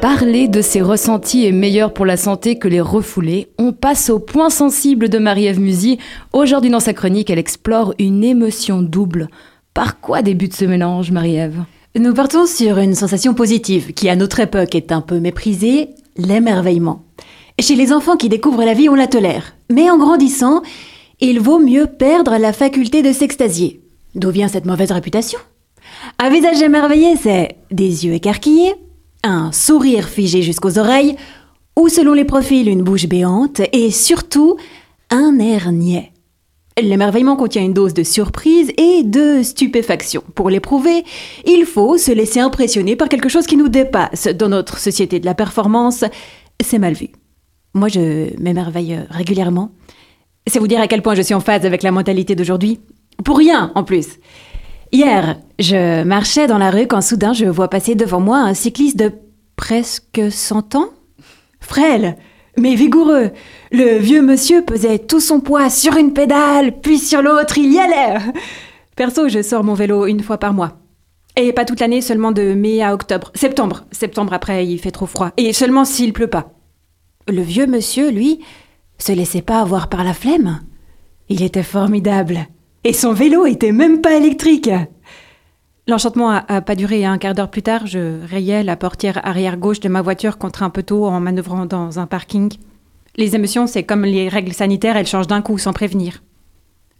Parler de ses ressentis est meilleur pour la santé que les refouler. On passe au point sensible de Marie-Ève Musy. Aujourd'hui dans sa chronique, elle explore une émotion double. Par quoi débute ce mélange, Marie-Ève? Nous partons sur une sensation positive qui à notre époque est un peu méprisée, l'émerveillement. Chez les enfants qui découvrent la vie, on la tolère. Mais en grandissant, il vaut mieux perdre la faculté de s'extasier. D'où vient cette mauvaise réputation? Un visage émerveillé, c'est des yeux écarquillés, un sourire figé jusqu'aux oreilles, ou selon les profils, une bouche béante, et surtout, un air niais. L'émerveillement contient une dose de surprise et de stupéfaction. Pour l'éprouver, il faut se laisser impressionner par quelque chose qui nous dépasse. Dans notre société de la performance, c'est mal vu. Moi, je m'émerveille régulièrement. C'est vous dire à quel point je suis en phase avec la mentalité d'aujourd'hui. Pour rien, en plus. Hier, je marchais dans la rue quand soudain je vois passer devant moi un cycliste de presque 100 ans. Frêle, mais vigoureux. Le vieux monsieur pesait tout son poids sur une pédale, puis sur l'autre, il y allait. Perso, je sors mon vélo une fois par mois. Et pas toute l'année, seulement de mai à octobre. Septembre. Septembre après, il fait trop froid. Et seulement s'il pleut pas. Le vieux monsieur, lui, se laissait pas avoir par la flemme. Il était formidable. Et son vélo était même pas électrique. L'enchantement a, pas duré. Un quart d'heure plus tard, je rayais la portière arrière gauche de ma voiture contre un poteau en manœuvrant dans un parking. Les émotions, c'est comme les règles sanitaires, elles changent d'un coup sans prévenir.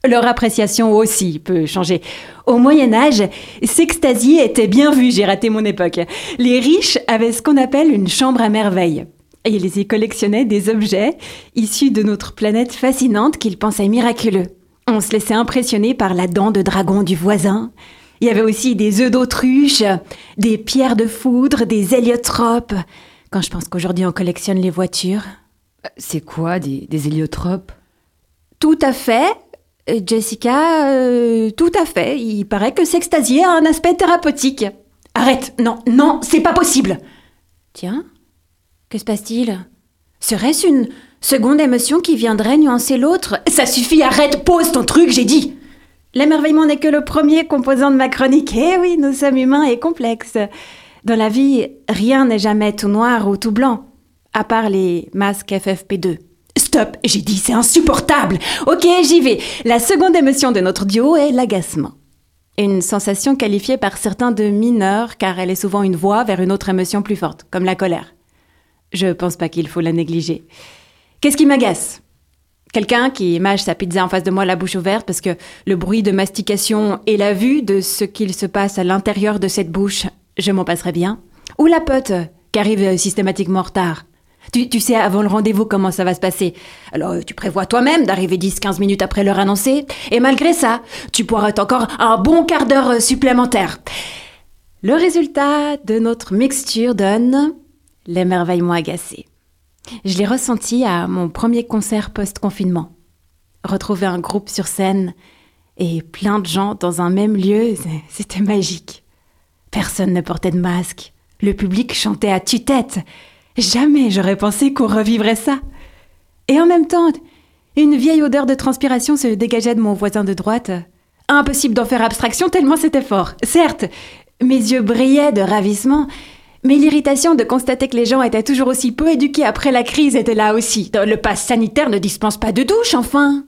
Leur appréciation aussi peut changer. Au Moyen Âge, s'extasier était bien vu, j'ai raté mon époque. Les riches avaient ce qu'on appelle une chambre à merveille. Et ils y collectionnaient des objets issus de notre planète fascinante qu'ils pensaient miraculeux. On se laissait impressionner par la dent de dragon du voisin. Il y avait aussi des œufs d'autruche, des pierres de foudre, des héliotropes. Quand je pense qu'aujourd'hui on collectionne les voitures. C'est quoi des, des héliotropes? Tout à fait. Euh, Jessica, euh, tout à fait. Il paraît que s'extasier a un aspect thérapeutique. Arrête, non, non, c'est pas possible. Tiens, que se passe-t-il? Serait-ce une seconde émotion qui viendrait nuancer l'autre? Ça suffit, arrête, pose ton truc, j'ai dit L'émerveillement n'est que le premier composant de ma chronique. Eh oui, nous sommes humains et complexes. Dans la vie, rien n'est jamais tout noir ou tout blanc, à part les masques FFP2. Stop, j'ai dit, c'est insupportable. Ok, j'y vais. La seconde émotion de notre duo est l'agacement. Une sensation qualifiée par certains de mineure car elle est souvent une voie vers une autre émotion plus forte, comme la colère. Je pense pas qu'il faut la négliger. Qu'est-ce qui m'agace? Quelqu'un qui mâche sa pizza en face de moi la bouche ouverte parce que le bruit de mastication et la vue de ce qu'il se passe à l'intérieur de cette bouche, je m'en passerai bien. Ou la pote qui arrive systématiquement en retard. Tu, tu, sais avant le rendez-vous comment ça va se passer. Alors tu prévois toi-même d'arriver 10-15 minutes après l'heure annoncée. Et malgré ça, tu pourras encore un bon quart d'heure supplémentaire. Le résultat de notre mixture donne l'émerveillement agacé. Je l'ai ressenti à mon premier concert post-confinement. Retrouver un groupe sur scène et plein de gens dans un même lieu, c'était magique. Personne ne portait de masque. Le public chantait à tue-tête. Jamais j'aurais pensé qu'on revivrait ça. Et en même temps, une vieille odeur de transpiration se dégageait de mon voisin de droite. Impossible d'en faire abstraction tellement c'était fort. Certes, mes yeux brillaient de ravissement, mais l'irritation de constater que les gens étaient toujours aussi peu éduqués après la crise était là aussi. Le pass sanitaire ne dispense pas de douche, enfin.